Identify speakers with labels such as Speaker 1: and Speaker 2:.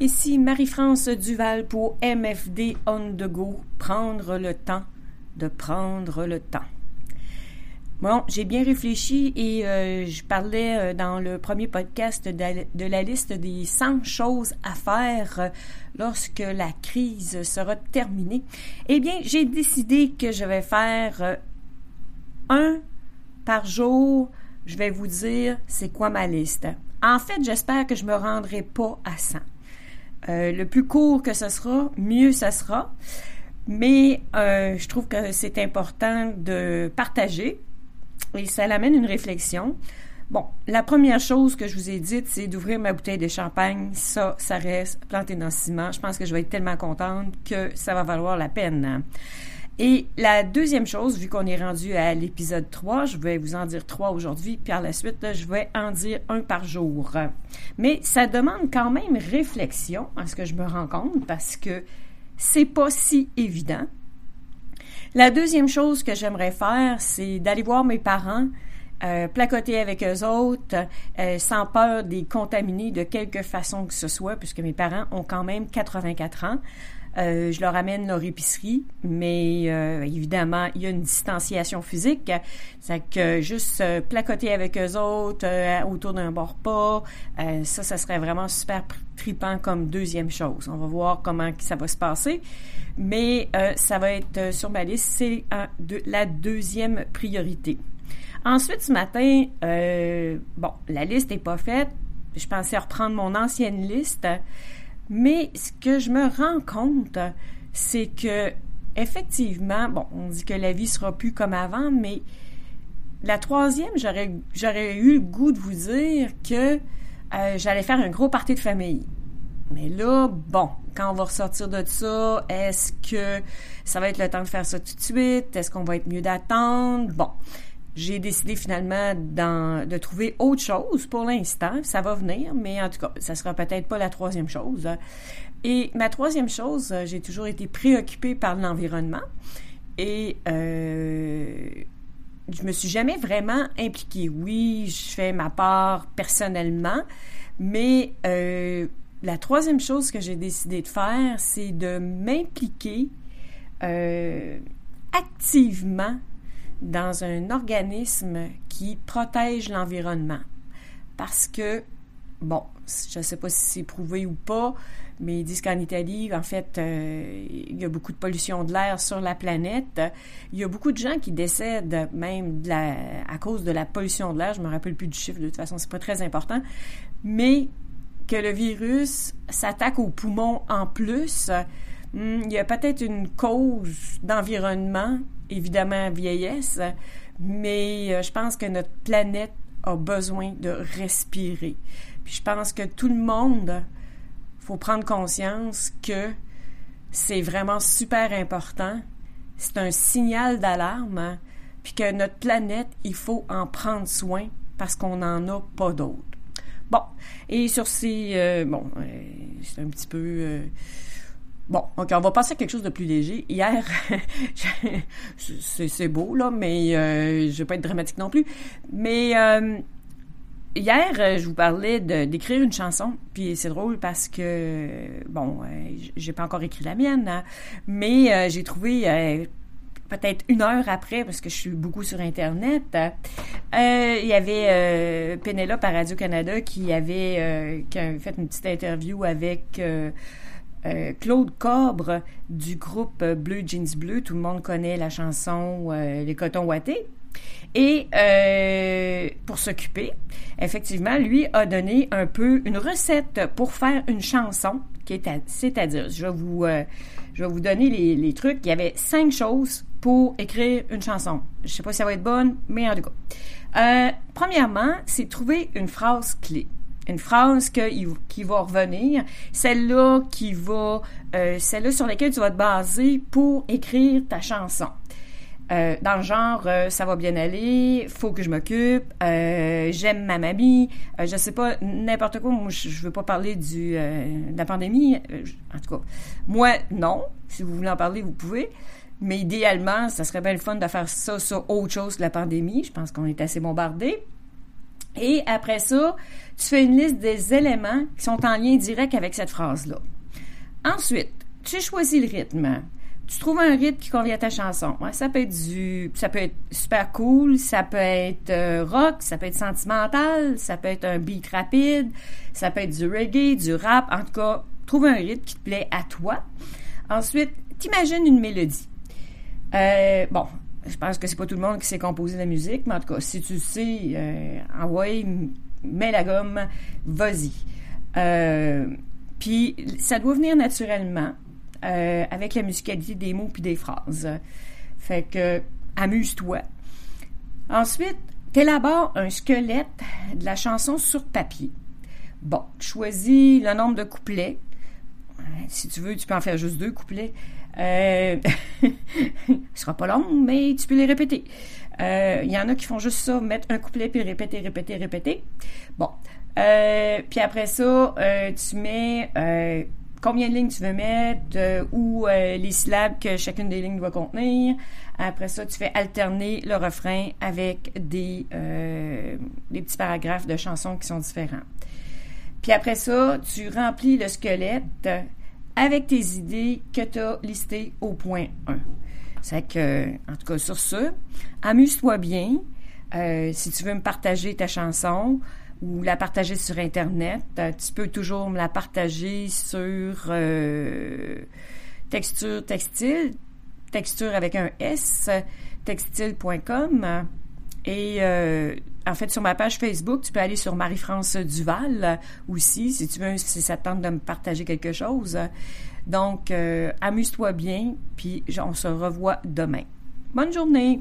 Speaker 1: Ici Marie-France Duval pour MFD On The Go, prendre le temps de prendre le temps. Bon, j'ai bien réfléchi et euh, je parlais euh, dans le premier podcast de, la liste des 100 choses à faire euh, lorsque la crise sera terminée. Eh bien, j'ai décidé que je vais faire un par jour. Je vais vous dire c'est quoi ma liste. En fait, j'espère que je me rendrai pas à 100. Euh, le plus court que ce sera, mieux ce sera. Mais euh, je trouve que c'est important de partager et ça l'amène une réflexion. Bon, la première chose que je vous ai dite, c'est d'ouvrir ma bouteille de champagne. Ça, ça reste planté dans le ciment. Je pense que je vais être tellement contente que ça va valoir la peine. Et la deuxième chose, vu qu'on est rendu à l'épisode 3, je vais vous en dire trois aujourd'hui, puis par la suite, je vais en dire un par jour. Mais ça demande quand même réflexion, à ce que je me rends compte, parce que c'est pas si évident. La deuxième chose que j'aimerais faire, c'est d'aller voir mes parents, euh, placoter avec eux autres, euh, sans peur des contaminer de quelque façon que ce soit, puisque mes parents ont quand même 84 ans. Euh, je leur amène leur épicerie, mais euh, évidemment, il y a une distanciation physique. C'est que juste euh, placoter avec eux autres autour d'un bord pas, ça, ça serait vraiment super tripant comme deuxième chose. On va voir comment ça va se passer. Mais ça va être sur ma liste, c'est la deuxième priorité. Ensuite, ce matin, bon, la liste n'est pas faite. Je pensais reprendre mon ancienne liste. Mais ce que je me rends compte, c'est que effectivement, bon, on dit que la vie sera plus comme avant, mais la troisième, j'aurais, eu le goût de vous dire que euh, j'allais faire un gros party de famille. Mais là, bon, quand on va ressortir de ça, est-ce que ça va être le temps de faire ça tout de suite? Est-ce qu'on va être mieux d'attendre? Bon j'ai décidé finalement de trouver autre chose pour l'instant. Ça va venir, mais en tout cas, ça sera peut-être pas la troisième chose. Et ma troisième chose, j'ai toujours été préoccupée par l'environnement et euh, je me suis jamais vraiment impliquée. Oui, je fais ma part personnellement, mais euh, la troisième chose que j'ai décidé de faire, c'est de m'impliquer euh, activement dans un organisme qui protège l'environnement. Parce que, bon, je ne sais pas si c'est prouvé ou pas, mais ils disent qu'en Italie, en fait, euh, il y a beaucoup de pollution de l'air sur la planète. Il y a beaucoup de gens qui décèdent même à cause de la pollution de l'air. Je me rappelle plus du chiffre, de toute façon, c'est pas très important. Mais que le virus s'attaque aux poumons en plus, hmm, il y a peut-être une cause d'environnement évidemment vieillesse, mais euh, je pense que notre planète a besoin de respirer. Puis je pense que tout le monde, faut prendre conscience que c'est vraiment super important. C'est un signal d'alarme, hein, puis que notre planète, il faut en prendre soin parce qu'on n'en a pas d'autres. Bon, et sur ces... Euh, bon, euh, c'est un petit peu... Bon, ok, on va passer à quelque chose de plus léger. Hier, c'est beau, là, mais euh, je vais pas être dramatique non plus. Mais euh, hier, euh, je vous parlais d'écrire une chanson. Puis c'est drôle parce que, bon, j'ai pas encore écrit la mienne, hein, mais j'ai trouvé peut-être une heure après, parce que je suis beaucoup sur Internet, il y avait Pénélope à Radio-Canada qui avait fait une petite interview avec euh, Claude Cobre du groupe Bleu Jeans Bleu, tout le monde connaît la chanson euh, Les cotons ouatés. Et euh, pour s'occuper, effectivement, lui a donné un peu une recette pour faire une chanson, c'est-à-dire, je vais vous, je vais vous donner les, trucs. Il y avait cinq choses pour écrire une chanson. Je sais pas si ça va être bonne, mais en tout cas. premièrement, c'est trouver une phrase clé une phrase qui va revenir, celle-là qui va, euh, celle-là sur laquelle tu vas te baser pour écrire ta chanson. Euh, dans le genre, euh, ça va bien aller, faut que je m'occupe, j'aime ma mamie, je sais pas, n'importe quoi. Moi, je, veux pas parler de la pandémie. en tout cas, moi, non. Si vous voulez en parler, vous pouvez. Mais idéalement, ça serait bien le fun de faire ça sur autre chose que la pandémie. Je pense qu'on est assez bombardé. Et après ça, tu fais une liste des éléments qui sont en lien direct avec cette phrase-là. Ensuite, tu choisis le rythme. Tu trouves un rythme qui convient à ta chanson. ça peut être du, ça peut être super cool, ça peut être euh, rock, ça peut être sentimental, ça peut être un beat rapide, ça peut être du reggae, du rap. En tout cas, trouve un rythme qui te plaît à toi. Ensuite, t'imagines une mélodie. Euh, bon, je pense que c'est pas tout le monde qui sait composer la musique, mais en tout cas, si tu sais, euh, envoie, mets la gomme, vas-y. Euh, puis ça doit venir naturellement euh, avec la musicalité des mots puis des phrases. Fait que amuse-toi. Ensuite, t'élabores un squelette de la chanson sur papier. Bon, choisis le nombre de couplets. Si tu veux, tu peux en faire juste deux couplets. Euh, ce sera pas long, mais tu peux les répéter. Euh, il y en a qui font juste ça, mettre un couplet puis répéter, répéter, répéter. Bon. Euh, puis après ça, euh, tu mets combien de lignes tu veux mettre ou les syllabes que chacune des lignes doit contenir. Après ça, tu fais alterner le refrain avec des petits paragraphes de chansons qui sont différents. Puis après ça, tu remplis le squelette avec tes idées que tu as listées au point 1. C'est que, en tout cas, sur ce, amuse-toi bien. Euh, si tu veux me partager ta chanson ou la partager sur Internet, euh, tu peux toujours me la partager sur euh, Texture Textile, texture avec un S, textile.com. Et en fait, sur ma page Facebook, tu peux aller sur Marie-France Duval aussi, si tu veux, si ça te tente de me partager quelque chose. Donc, euh, amuse-toi bien, puis on se revoit demain. Bonne journée!